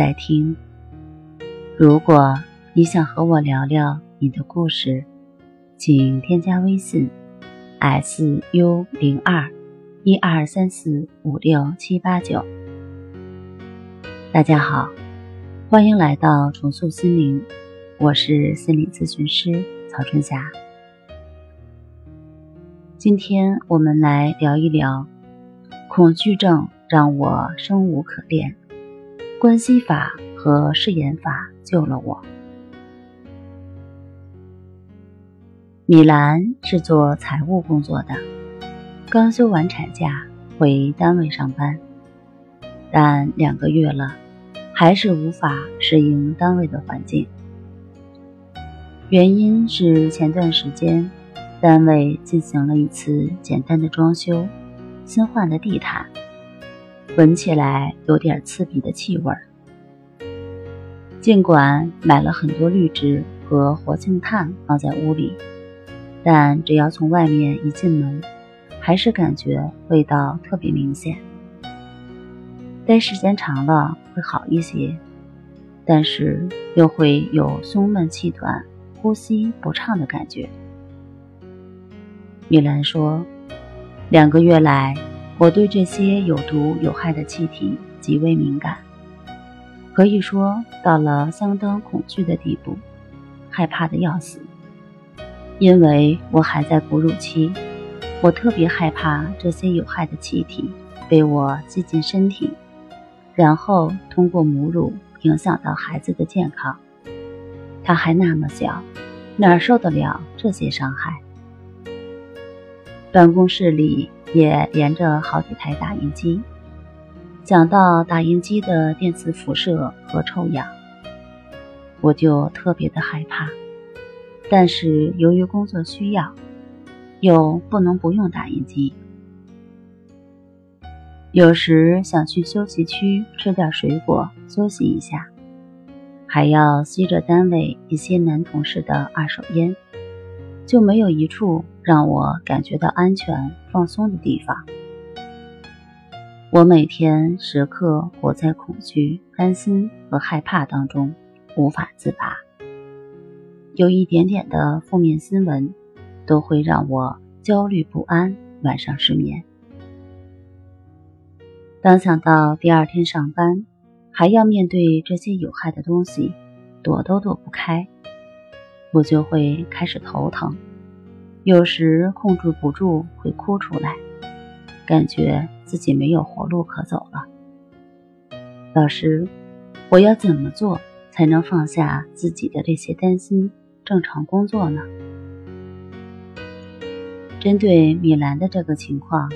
在听。如果你想和我聊聊你的故事，请添加微信 s u 零二一二三四五六七八九。大家好，欢迎来到重塑心灵，我是心理咨询师曹春霞。今天我们来聊一聊，恐惧症让我生无可恋。关系法和誓言法救了我。米兰是做财务工作的，刚休完产假回单位上班，但两个月了，还是无法适应单位的环境。原因是前段时间单位进行了一次简单的装修，新换了地毯。闻起来有点刺鼻的气味。尽管买了很多绿植和活性炭放在屋里，但只要从外面一进门，还是感觉味道特别明显。待时间长了会好一些，但是又会有胸闷气短、呼吸不畅的感觉。米兰说：“两个月来。”我对这些有毒有害的气体极为敏感，可以说到了相当恐惧的地步，害怕的要死。因为我还在哺乳期，我特别害怕这些有害的气体被我吸进身体，然后通过母乳影响到孩子的健康。他还那么小，哪受得了这些伤害？办公室里。也连着好几台打印机。讲到打印机的电磁辐射和臭氧，我就特别的害怕。但是由于工作需要，又不能不用打印机。有时想去休息区吃点水果休息一下，还要吸着单位一些男同事的二手烟，就没有一处。让我感觉到安全、放松的地方。我每天时刻活在恐惧、担心和害怕当中，无法自拔。有一点点的负面新闻，都会让我焦虑不安，晚上失眠。当想到第二天上班还要面对这些有害的东西，躲都躲不开，我就会开始头疼。有时控制不住会哭出来，感觉自己没有活路可走了。老师，我要怎么做才能放下自己的这些担心，正常工作呢？针对米兰的这个情况，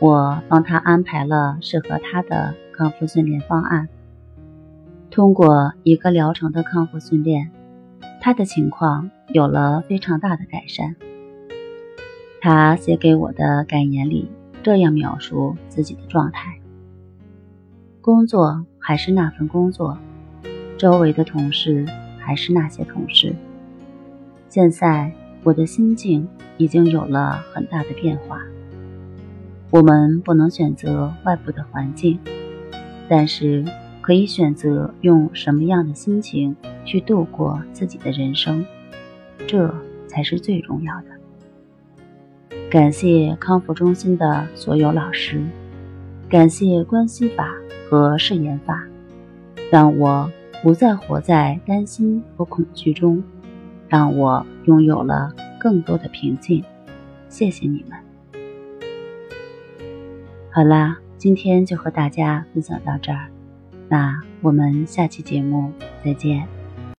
我帮他安排了适合他的康复训练方案。通过一个疗程的康复训练，他的情况有了非常大的改善。他写给我的感言里这样描述自己的状态：工作还是那份工作，周围的同事还是那些同事。现在我的心境已经有了很大的变化。我们不能选择外部的环境，但是可以选择用什么样的心情去度过自己的人生，这才是最重要的。感谢康复中心的所有老师，感谢关系法和誓言法，让我不再活在担心和恐惧中，让我拥有了更多的平静。谢谢你们。好啦，今天就和大家分享到这儿，那我们下期节目再见。